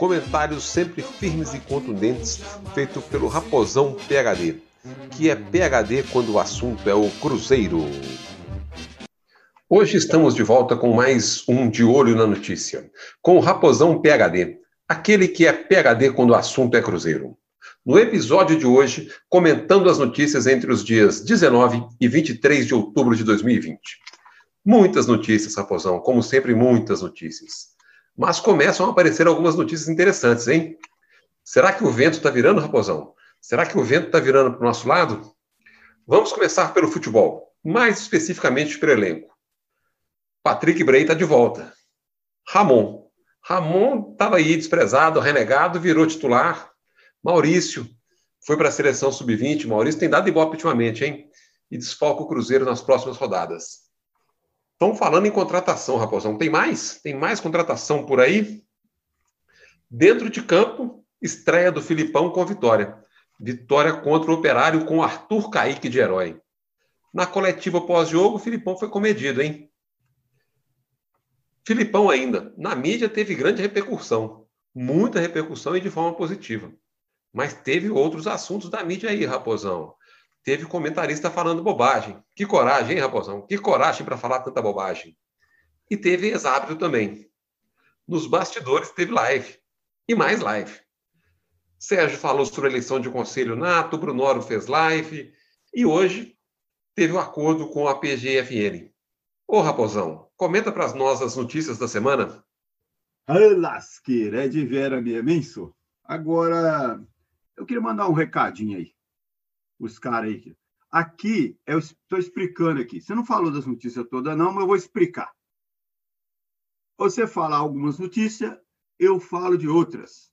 Comentários sempre firmes e contundentes, feito pelo Raposão PHD, que é PHD quando o assunto é o Cruzeiro. Hoje estamos de volta com mais um De Olho na Notícia, com o Raposão PHD, aquele que é PHD quando o assunto é Cruzeiro. No episódio de hoje, comentando as notícias entre os dias 19 e 23 de outubro de 2020. Muitas notícias, Raposão, como sempre, muitas notícias. Mas começam a aparecer algumas notícias interessantes, hein? Será que o vento está virando, Raposão? Será que o vento está virando para o nosso lado? Vamos começar pelo futebol, mais especificamente pelo elenco. Patrick Bray está de volta. Ramon. Ramon estava aí desprezado, renegado, virou titular. Maurício foi para a seleção sub-20. Maurício tem dado ibope ultimamente, hein? E desfalca o Cruzeiro nas próximas rodadas. Estão falando em contratação, Raposão. Tem mais? Tem mais contratação por aí? Dentro de campo, estreia do Filipão com vitória. Vitória contra o Operário com Arthur Caíque de herói. Na coletiva pós-jogo, o Filipão foi comedido, hein? Filipão ainda, na mídia teve grande repercussão. Muita repercussão e de forma positiva. Mas teve outros assuntos da mídia aí, Raposão teve comentarista falando bobagem. Que coragem, hein, Raposão? Que coragem para falar tanta bobagem. E teve exábito também. Nos bastidores teve live. E mais live. Sérgio falou sobre a eleição de conselho nato, Brunoro fez live. E hoje teve o um acordo com a PGFN. Ô, Raposão, comenta para nós as notícias da semana. Lasqueira, é de vera mesmo, hein, Agora, eu queria mandar um recadinho aí os caras aí. Aqui, eu estou explicando aqui. Você não falou das notícias todas, não, mas eu vou explicar. Você fala algumas notícias, eu falo de outras.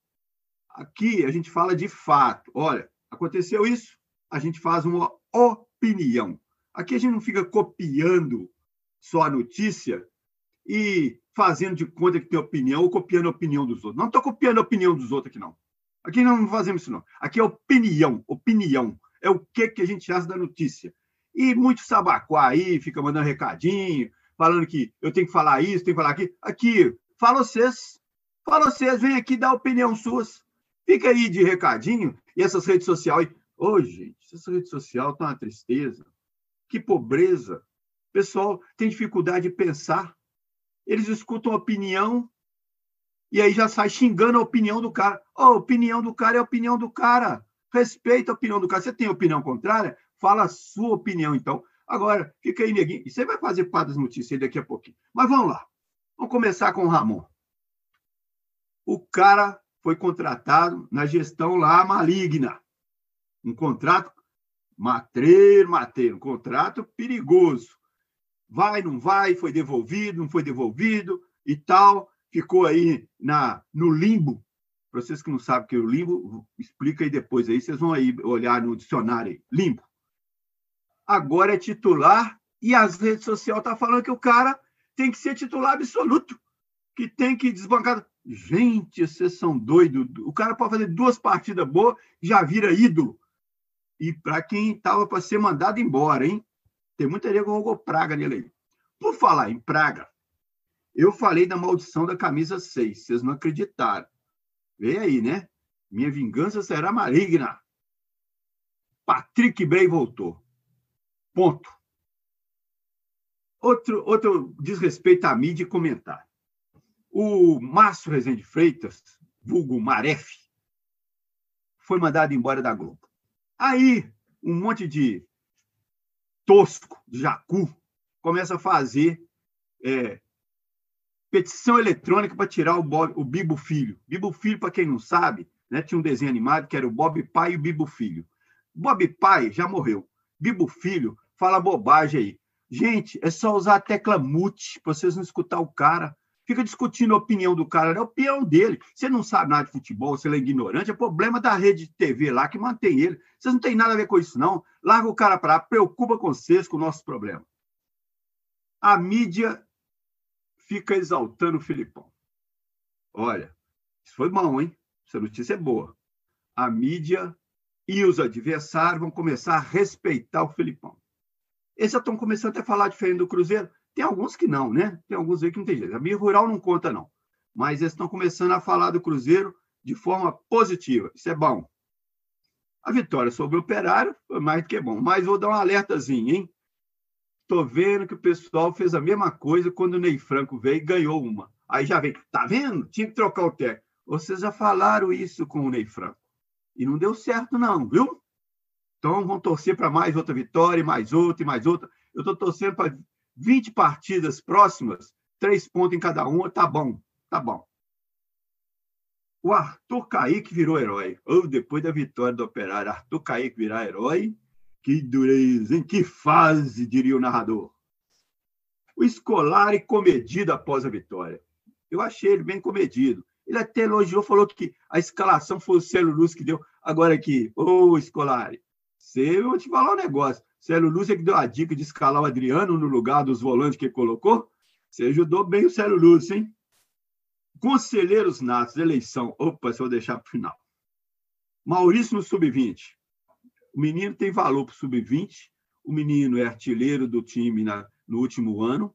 Aqui a gente fala de fato. Olha, aconteceu isso, a gente faz uma opinião. Aqui a gente não fica copiando só a notícia e fazendo de conta que tem opinião ou copiando a opinião dos outros. Não estou copiando a opinião dos outros aqui, não. Aqui não fazemos isso, não. Aqui é opinião, opinião é o que, que a gente acha da notícia. E muito sabacuá aí, fica mandando recadinho, falando que eu tenho que falar isso, tenho que falar aquilo. Aqui, fala vocês. Fala vocês, vem aqui dar opinião suas. Fica aí de recadinho. E essas redes sociais. Ô, oh, gente, essa rede social tá uma tristeza. Que pobreza. O pessoal tem dificuldade de pensar. Eles escutam opinião e aí já sai xingando a opinião do cara. Oh, a opinião do cara é a opinião do cara. Respeita a opinião do cara. Você tem opinião contrária? Fala a sua opinião, então. Agora, fica aí, neguinho. E você vai fazer parte das notícias daqui a pouquinho. Mas vamos lá. Vamos começar com o Ramon. O cara foi contratado na gestão lá maligna. Um contrato matreiro, matreiro. Um contrato perigoso. Vai, não vai, foi devolvido, não foi devolvido e tal. Ficou aí na, no limbo para vocês que não sabem o que é o limbo, explica aí depois aí, vocês vão aí olhar no dicionário aí. Limbo. Agora é titular e as redes sociais estão tá falando que o cara tem que ser titular absoluto, que tem que desbancar. Gente, vocês são doidos. O cara pode fazer duas partidas boas já vira ídolo. E para quem estava para ser mandado embora, hein? Tem muita gente que jogou praga nele aí. Por falar em praga, eu falei da maldição da camisa 6, vocês não acreditaram. Vem aí, né? Minha vingança será maligna. Patrick Bray voltou. Ponto. Outro, outro desrespeito à mídia e comentar. O Márcio Rezende Freitas, vulgo Maref, foi mandado embora da Globo. Aí, um monte de tosco, de jacu, começa a fazer é, petição eletrônica para tirar o, Bob, o Bibo Filho. Bibo Filho, para quem não sabe, né, tinha um desenho animado que era o Bob Pai e o Bibo Filho. Bob Pai já morreu. Bibo Filho fala bobagem aí. Gente, é só usar a tecla mute para vocês não escutar o cara. fica discutindo a opinião do cara, é a opinião dele. Você não sabe nada de futebol, você é ignorante, é problema da rede de TV lá que mantém ele. Vocês não têm nada a ver com isso, não. Larga o cara para lá, preocupa com vocês, com o nosso problema. A mídia fica exaltando o Filipão. Olha, isso foi bom, hein? Essa notícia é boa. A mídia e os adversários vão começar a respeitar o Filipão. Eles já estão começando até a falar diferente do Cruzeiro. Tem alguns que não, né? Tem alguns aí que não tem jeito. A minha rural não conta, não. Mas eles estão começando a falar do Cruzeiro de forma positiva. Isso é bom. A vitória sobre o Operário foi mais do que bom. Mas vou dar um alertazinho, hein? Estou vendo que o pessoal fez a mesma coisa quando o Ney Franco veio e ganhou uma. Aí já vem, tá vendo? Tinha que trocar o técnico. Vocês já falaram isso com o Ney Franco. E não deu certo, não, viu? Então vão torcer para mais outra vitória, mais outra e mais outra. Eu estou torcendo para 20 partidas próximas, três pontos em cada uma, tá bom, tá bom. O Arthur Kaique virou herói. Ou depois da vitória do Operário, Arthur Kaique virar herói. Que dureza, em que fase, diria o narrador. O escolar e comedido após a vitória. Eu achei ele bem comedido. Ele até elogiou, falou que a escalação foi o Célio Luz que deu. Agora aqui, ô Escolari, você, eu vou te falar um negócio. Célio Lúcio é que deu a dica de escalar o Adriano no lugar dos volantes que colocou. Você ajudou bem o Célio Lúcio, hein? Conselheiros natos, eleição. Opa, se eu deixar para o final. Maurício no sub-20. O menino tem valor para o sub-20. O menino é artilheiro do time na, no último ano.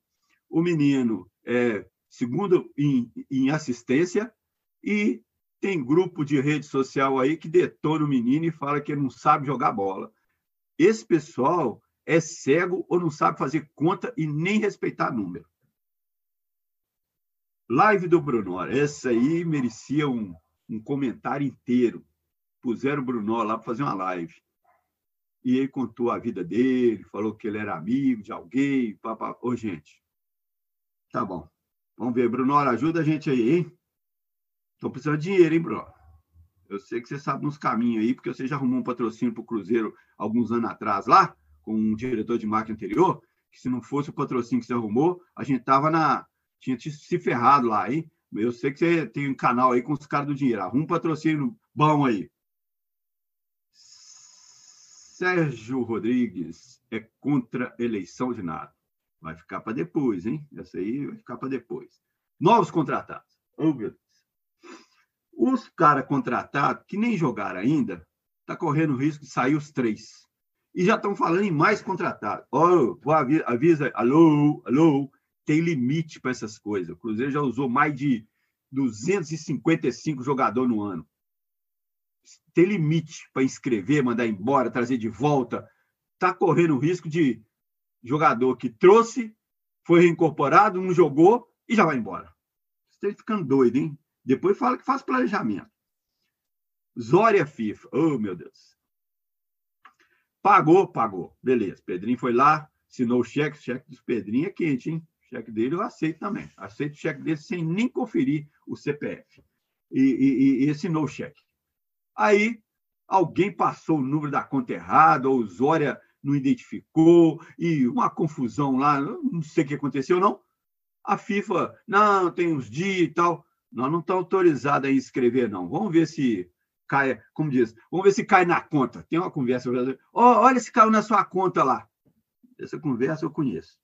O menino é segundo em, em assistência e tem grupo de rede social aí que detona o menino e fala que ele não sabe jogar bola. Esse pessoal é cego ou não sabe fazer conta e nem respeitar número. Live do Bruno. Essa aí merecia um, um comentário inteiro. Puseram o Bruno lá para fazer uma live. E ele contou a vida dele, falou que ele era amigo de alguém. Papá. Ô, gente, tá bom. Vamos ver, Bruno, ajuda a gente aí, hein? Estou precisando de dinheiro, hein, Bruno? Eu sei que você sabe nos caminhos aí, porque você já arrumou um patrocínio para o Cruzeiro alguns anos atrás lá, com um diretor de marca anterior, que se não fosse o patrocínio que você arrumou, a gente tava na. tinha se ferrado lá, hein? Eu sei que você tem um canal aí com os caras do dinheiro. Arruma um patrocínio bom aí. Sérgio Rodrigues é contra eleição de nada. Vai ficar para depois, hein? Essa aí vai ficar para depois. Novos contratados. Oh, meu os caras contratados, que nem jogaram ainda, tá correndo risco de sair os três. E já estão falando em mais contratados. Oh, avisa, alô, alô, tem limite para essas coisas. O Cruzeiro já usou mais de 255 jogadores no ano. Tem limite para inscrever, mandar embora, trazer de volta. Está correndo o risco de jogador que trouxe, foi reincorporado, não jogou e já vai embora. Você está ficando doido, hein? Depois fala que faz planejamento. Zória FIFA. Oh, meu Deus. Pagou, pagou. Beleza. Pedrinho foi lá, assinou o cheque. O cheque dos Pedrinho é quente, hein? O cheque dele eu aceito também. Aceito o cheque dele sem nem conferir o CPF. E, e, e assinou o cheque. Aí, alguém passou o número da conta errada, ou o Zória não identificou, e uma confusão lá, não sei o que aconteceu, não. A FIFA, não, tem uns dias e tal. Nós não estamos autorizados a inscrever, não. Vamos ver se cai, como diz, vamos ver se cai na conta. Tem uma conversa. Oh, olha se caiu na sua conta lá. Essa conversa eu conheço.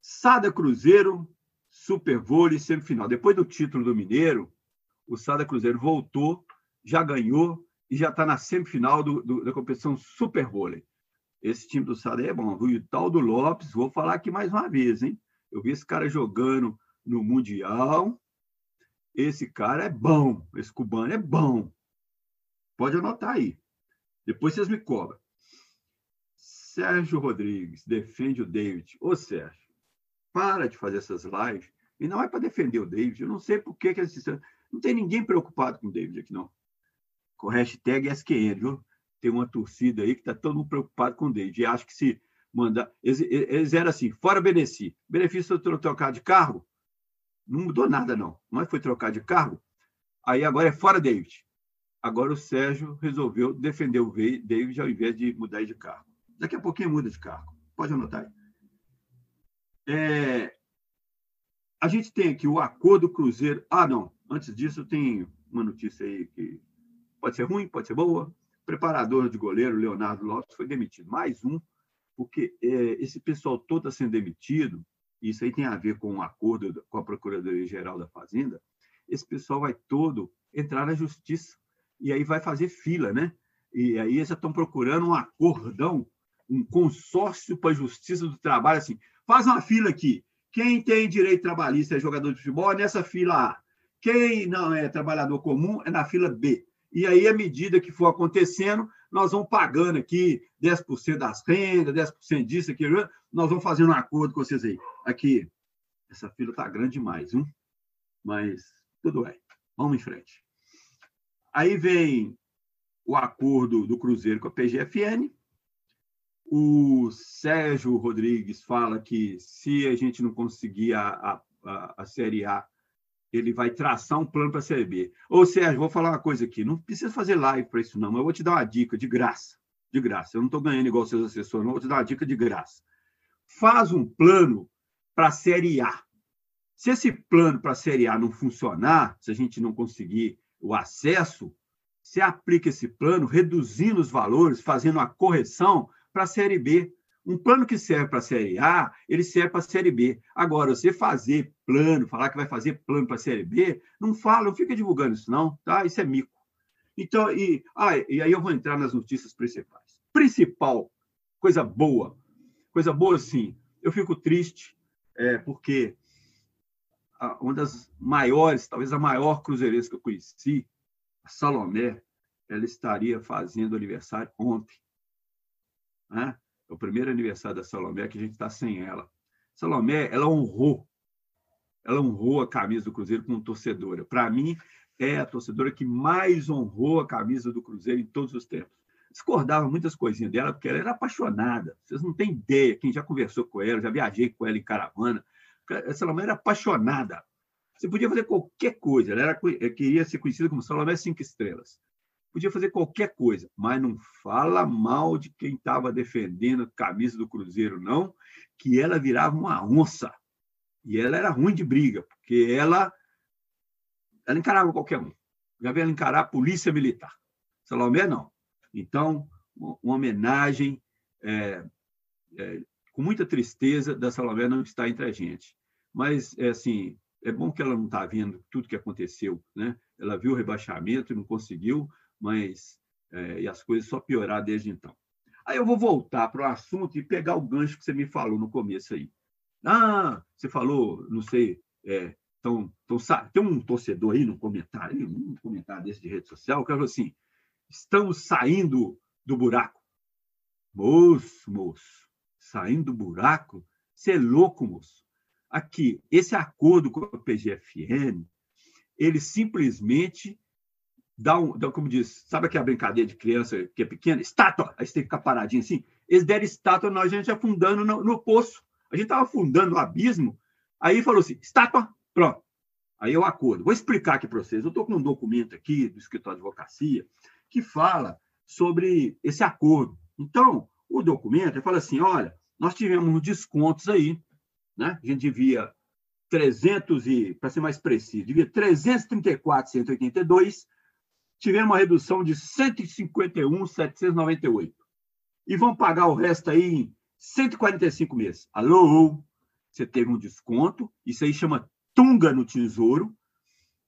Sada Cruzeiro, Super Vôlei, semifinal. Depois do título do Mineiro, o Sada Cruzeiro voltou, já ganhou e já está na semifinal do, do, da competição Super Vôlei. Esse time do Sada é bom. O tal do Lopes, vou falar aqui mais uma vez, hein? Eu vi esse cara jogando no Mundial. Esse cara é bom, esse cubano é bom. Pode anotar aí. Depois vocês me cobram. Sérgio Rodrigues defende o David. Ô, Sérgio, para de fazer essas lives. E não é para defender o David. Eu não sei por que, que eles Não tem ninguém preocupado com o David aqui, não. Com hashtag SQN, viu? Tem uma torcida aí que está todo mundo preocupado com o David. E acho que se mandar. Eles, eles eram assim, fora benefício. Benefício de trocar de carro, não mudou nada, não. Mas foi trocar de cargo. Aí agora é fora David. Agora o Sérgio resolveu defender o David ao invés de mudar de cargo. Daqui a pouquinho muda de cargo. Pode anotar aí. É... a gente tem aqui o acordo Cruzeiro. Ah, não. Antes disso, tem uma notícia aí que pode ser ruim, pode ser boa. preparador de goleiro, Leonardo Lopes, foi demitido. Mais um, porque é, esse pessoal todo está sendo demitido, isso aí tem a ver com um acordo com a Procuradoria-Geral da Fazenda, esse pessoal vai todo entrar na justiça e aí vai fazer fila, né? E aí eles já estão procurando um acordão, um consórcio para a justiça do trabalho, assim, faz uma fila aqui. Quem tem direito trabalhista é jogador de futebol, é nessa fila A. Quem não é trabalhador comum é na fila B. E aí, à medida que for acontecendo, nós vamos pagando aqui 10% das rendas, 10% disso, aqui, nós vamos fazendo um acordo com vocês aí. Aqui, essa fila está grande demais, viu? mas tudo bem. Vamos em frente. Aí vem o acordo do Cruzeiro com a PGFN. O Sérgio Rodrigues fala que se a gente não conseguir a, a, a Série A, ele vai traçar um plano para a Série B. Ô, Sérgio, vou falar uma coisa aqui. Não precisa fazer live para isso, não. Mas eu vou te dar uma dica de graça. De graça. Eu não estou ganhando igual seus assessores, não. Vou te dar uma dica de graça. Faz um plano para a Série A. Se esse plano para a Série A não funcionar, se a gente não conseguir o acesso, você aplica esse plano reduzindo os valores, fazendo a correção para a Série B. Um plano que serve para a Série A, ele serve para a Série B. Agora, você fazer plano, falar que vai fazer plano para a Série B, não fala, não fica divulgando isso, não, tá? Isso é mico. Então, e, ah, e aí eu vou entrar nas notícias principais. Principal, coisa boa, coisa boa sim. Eu fico triste, é, porque uma das maiores, talvez a maior cruzeirense que eu conheci, a Salomé, ela estaria fazendo aniversário ontem. Né? É o primeiro aniversário da Salomé que a gente está sem ela. Salomé, ela honrou, ela honrou a camisa do Cruzeiro como torcedora. Para mim, é a torcedora que mais honrou a camisa do Cruzeiro em todos os tempos. Discordava muitas coisinhas dela, porque ela era apaixonada. Vocês não têm ideia, quem já conversou com ela, já viajei com ela em caravana, Salomé era apaixonada. Você podia fazer qualquer coisa. Ela era, queria ser conhecida como Salomé Cinco Estrelas. Podia fazer qualquer coisa, mas não fala mal de quem estava defendendo a camisa do Cruzeiro, não, que ela virava uma onça. E ela era ruim de briga, porque ela, ela encarava qualquer um. Já veio ela encarar a polícia militar. Salomé, não. Então, uma homenagem é, é, com muita tristeza da Salomé não estar entre a gente. Mas, é assim, é bom que ela não está vendo tudo que aconteceu, né? Ela viu o rebaixamento e não conseguiu, mas é, e as coisas só piorar desde então. Aí eu vou voltar para o assunto e pegar o gancho que você me falou no começo aí. Ah, você falou, não sei, é, então, então, tem um torcedor aí no comentário, um comentário desse de rede social, que falou assim: estamos saindo do buraco. Moço, moço, saindo do buraco? Você é louco, moço aqui, esse acordo com a PGFN, ele simplesmente dá um, dá, como diz, sabe aquela brincadeira de criança que é pequena? Estátua! Aí você tem que ficar paradinho assim. Eles deram estátua, nós a gente afundando no, no poço. A gente estava afundando no abismo, aí falou assim, estátua, pronto. Aí eu acordo. Vou explicar aqui para vocês. Eu estou com um documento aqui do escritório de advocacia que fala sobre esse acordo. Então, o documento fala assim, olha, nós tivemos descontos aí né? A gente devia 300 e, para ser mais preciso, devia 334,182, tivemos uma redução de 151,798. E vão pagar o resto aí em 145 meses. Alô? Você teve um desconto, isso aí chama tunga no tesouro.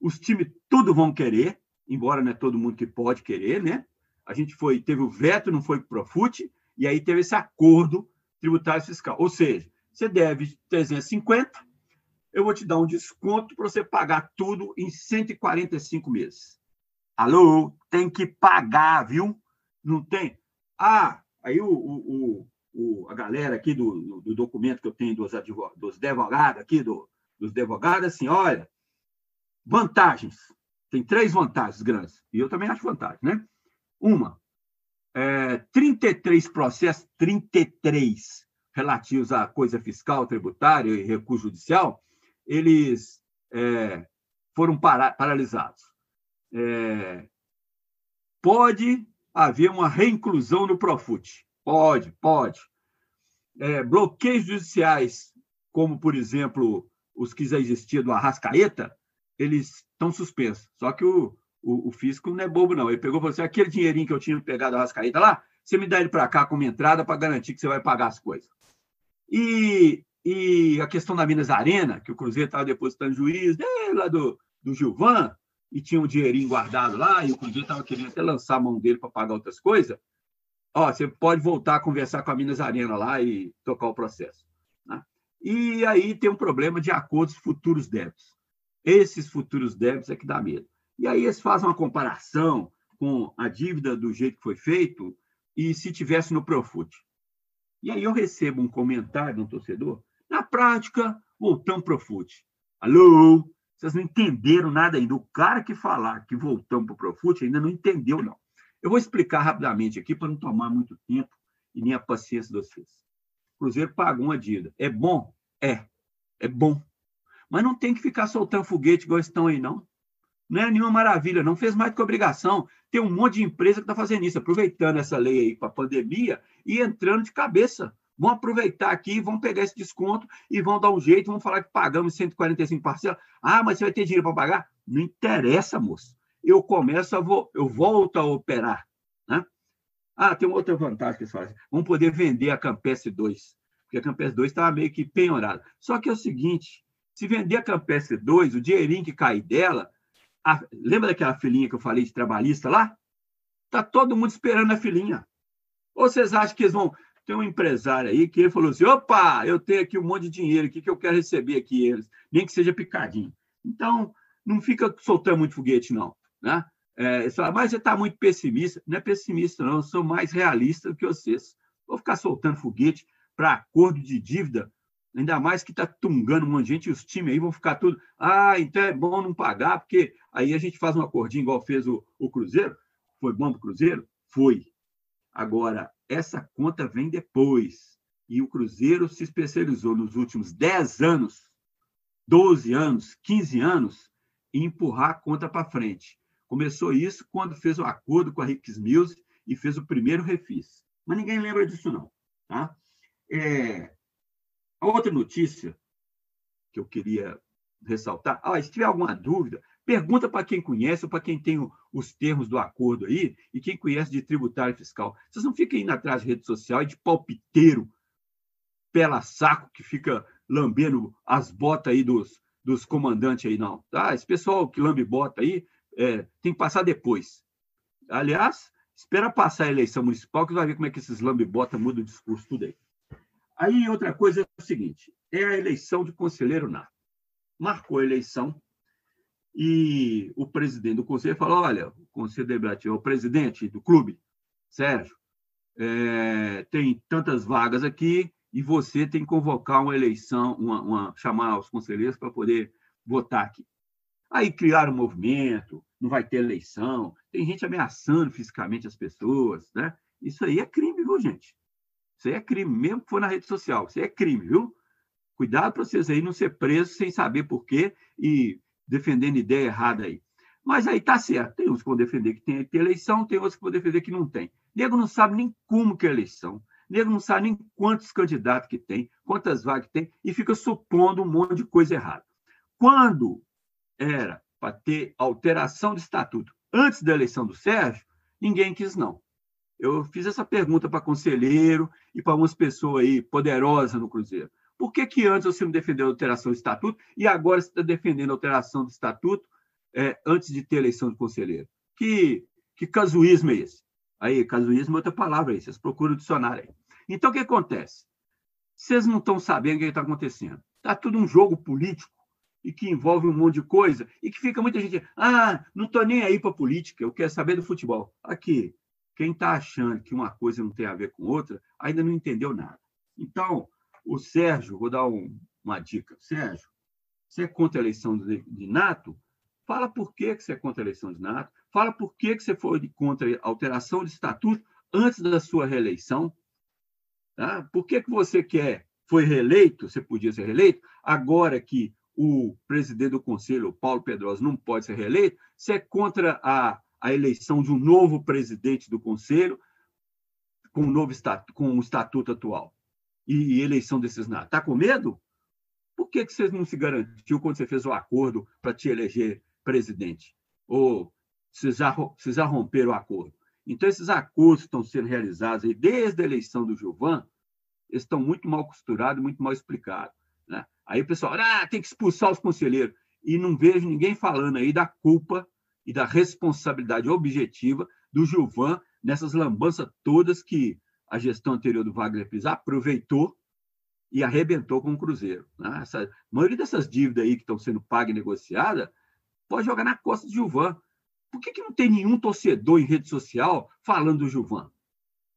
Os times tudo vão querer, embora não é todo mundo que pode querer, né? A gente foi, teve o veto, não foi para o Profute, e aí teve esse acordo tributário fiscal. Ou seja, você deve 350, eu vou te dar um desconto para você pagar tudo em 145 meses. Alô? Tem que pagar, viu? Não tem? Ah, aí o, o, o a galera aqui do, do, documento que eu tenho dos, dos advogados aqui, do, dos advogados, assim, olha, vantagens. Tem três vantagens grandes. E eu também acho vantagem, né? Uma, é, 33 processos, 33 relativos à coisa fiscal, tributária e recurso judicial, eles é, foram para, paralisados. É, pode haver uma reinclusão no Profut. Pode, pode. É, bloqueios judiciais, como, por exemplo, os que já existiam do Arrascaeta, eles estão suspensos. Só que o, o, o, fisco não é bobo, não. Ele pegou você, assim, aquele dinheirinho que eu tinha pegado do Arrascaeta lá, você me dá ele para cá como entrada para garantir que você vai pagar as coisas. E, e a questão da Minas Arena, que o Cruzeiro estava depositando juiz, né, lá do, do Gilvan, e tinha um dinheirinho guardado lá, e o Cruzeiro estava querendo até lançar a mão dele para pagar outras coisas. Ó, você pode voltar a conversar com a Minas Arena lá e tocar o processo. Né? E aí tem um problema de acordos futuros débitos. Esses futuros débitos é que dá medo. E aí eles fazem uma comparação com a dívida do jeito que foi feito e se tivesse no Profut. E aí eu recebo um comentário de um torcedor. Na prática, voltamos para o Profut. Alô? Vocês não entenderam nada ainda. O cara que falar que voltamos para o Profut ainda não entendeu, não. Eu vou explicar rapidamente aqui para não tomar muito tempo e nem a paciência de vocês. O Cruzeiro pagou uma dívida. É bom? É. É bom. Mas não tem que ficar soltando foguete igual estão aí, não. Não é nenhuma maravilha, não fez mais que obrigação. Tem um monte de empresa que está fazendo isso, aproveitando essa lei aí para a pandemia e entrando de cabeça. Vão aproveitar aqui, vão pegar esse desconto e vão dar um jeito, vão falar que pagamos 145 parcelas. Ah, mas você vai ter dinheiro para pagar? Não interessa, moço. Eu começo a vou, eu volto a operar. Né? Ah, tem uma outra vantagem que eles fazem. Vão poder vender a Campestre 2, porque a Campestre 2 estava meio que penhorada. Só que é o seguinte: se vender a Campestre 2, o dinheirinho que cai dela a, lembra daquela filhinha que eu falei de trabalhista lá? Tá todo mundo esperando a filhinha. Ou vocês acham que eles vão. Tem um empresário aí que ele falou assim: opa, eu tenho aqui um monte de dinheiro aqui que eu quero receber aqui eles, nem que seja picadinho. Então, não fica soltando muito foguete, não. Né? É, fala, mas você está muito pessimista. Não é pessimista, não. Eu sou mais realista do que vocês. Vou ficar soltando foguete para acordo de dívida Ainda mais que está tungando um monte de gente e os times aí vão ficar tudo. Ah, então é bom não pagar, porque aí a gente faz um acordinho igual fez o, o Cruzeiro. Foi bom para o Cruzeiro? Foi. Agora, essa conta vem depois. E o Cruzeiro se especializou nos últimos 10 anos, 12 anos, 15 anos, em empurrar a conta para frente. Começou isso quando fez o acordo com a Ricks Music e fez o primeiro refis. Mas ninguém lembra disso, não. Tá? É, a outra notícia que eu queria ressaltar, ah, se tiver alguma dúvida, pergunta para quem conhece ou para quem tem os termos do acordo aí e quem conhece de tributário fiscal. Vocês não fiquem indo atrás de rede social e de palpiteiro, pela saco que fica lambendo as botas aí dos, dos comandantes aí, não. Tá? Esse pessoal que lambe bota aí é, tem que passar depois. Aliás, espera passar a eleição municipal que vai ver como é que esses lambe bota mudam o discurso tudo aí. Aí, outra coisa é o seguinte: é a eleição de conselheiro nato. Marcou a eleição e o presidente do conselho falou: olha, o conselho deliberativo é o presidente do clube, Sérgio, é, tem tantas vagas aqui e você tem que convocar uma eleição, uma, uma chamar os conselheiros para poder votar aqui. Aí criaram um movimento, não vai ter eleição, tem gente ameaçando fisicamente as pessoas, né? Isso aí é crime, viu, gente? Isso aí é crime, mesmo que for na rede social. Isso aí é crime, viu? Cuidado para vocês aí não ser presos sem saber por quê e defendendo ideia errada aí. Mas aí tá certo. Tem uns que vão defender que tem, eleição, tem outros que vão defender que não tem. Nego não sabe nem como que é eleição. Nego não sabe nem quantos candidatos que tem, quantas vagas que tem, e fica supondo um monte de coisa errada. Quando era para ter alteração de estatuto antes da eleição do Sérgio, ninguém quis não. Eu fiz essa pergunta para conselheiro e para umas pessoas aí poderosas no Cruzeiro. Por que, que antes você não defendeu a alteração do estatuto e agora você está defendendo a alteração do estatuto é, antes de ter eleição de conselheiro? Que, que casuísmo é esse? Aí, casuísmo é outra palavra aí, vocês procuram o dicionário aí. Então, o que acontece? Vocês não estão sabendo o que está acontecendo. Está tudo um jogo político e que envolve um monte de coisa e que fica muita gente, ah, não estou nem aí para política, eu quero saber do futebol. Aqui, quem está achando que uma coisa não tem a ver com outra, ainda não entendeu nada. Então, o Sérgio, vou dar um, uma dica. Sérgio, você é contra a eleição de, de Nato? Fala por que, que você é contra a eleição de Nato. Fala por que, que você foi contra a alteração de estatuto antes da sua reeleição. Tá? Por que, que você quer, foi reeleito, você podia ser reeleito, agora que o presidente do conselho, Paulo Pedrosa, não pode ser reeleito, você é contra a a eleição de um novo presidente do Conselho com o novo estatuto, com o estatuto atual e, eleição desses nada. Está com medo? Por que, que você não se garantiu quando você fez o acordo para te eleger presidente? Ou vocês já, vocês já romperam o acordo? Então, esses acordos que estão sendo realizados aí desde a eleição do Gilvan, estão muito mal costurados, muito mal explicados. Né? Aí o pessoal, ah, tem que expulsar os conselheiros. E não vejo ninguém falando aí da culpa e da responsabilidade objetiva do Gilvan nessas lambanças todas que a gestão anterior do Wagner Pires aproveitou e arrebentou com o Cruzeiro. Né? Essa, a maioria dessas dívidas aí que estão sendo pagas e negociadas pode jogar na costa do Gilvan. Por que, que não tem nenhum torcedor em rede social falando do Gilvan?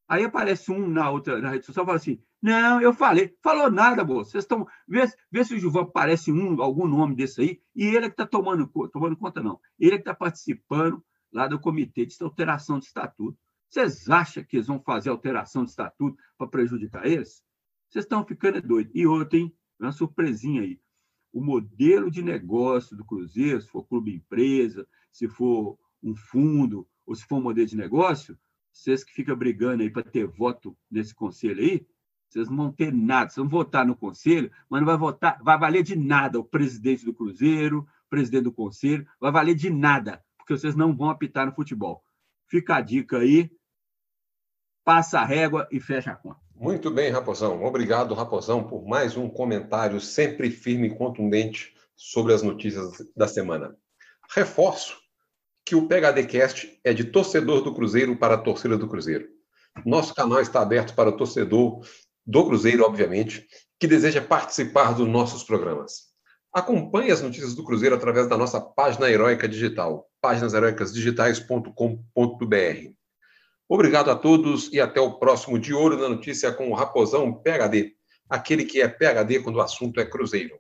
Aí aparece um na outra na rede social e fala assim: Não, eu falei. Falou nada, moço. Vocês estão. Vê, vê se o Gilvan aparece um, algum nome desse aí, e ele é que está tomando, tomando conta, não. Ele é que está participando lá do comitê de alteração de estatuto. Vocês acham que eles vão fazer alteração de estatuto para prejudicar eles? Vocês estão ficando doidos. E hein? Uma surpresinha aí. O modelo de negócio do Cruzeiro, se for clube empresa, se for um fundo, ou se for um modelo de negócio, vocês que ficam brigando aí para ter voto nesse conselho aí, vocês não vão ter nada. Vocês vão votar no conselho, mas não vai votar, vai valer de nada o presidente do Cruzeiro, o presidente do conselho, vai valer de nada, porque vocês não vão apitar no futebol. Fica a dica aí, passa a régua e fecha a conta. Muito bem, Raposão. Obrigado, Raposão, por mais um comentário sempre firme e contundente sobre as notícias da semana. Reforço que o PHDcast é de torcedor do Cruzeiro para a torcida do Cruzeiro. Nosso canal está aberto para o torcedor do Cruzeiro, obviamente, que deseja participar dos nossos programas. Acompanhe as notícias do Cruzeiro através da nossa página Heróica Digital, páginasheroicasdigitais.com.br. Obrigado a todos e até o próximo De Ouro na Notícia com o Raposão PHD, aquele que é PHD quando o assunto é Cruzeiro.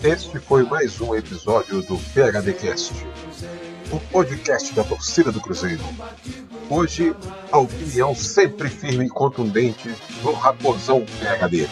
Este foi mais um episódio do PHDcast, o podcast da torcida do Cruzeiro. Hoje, a opinião sempre firme e contundente do Raposão PHD.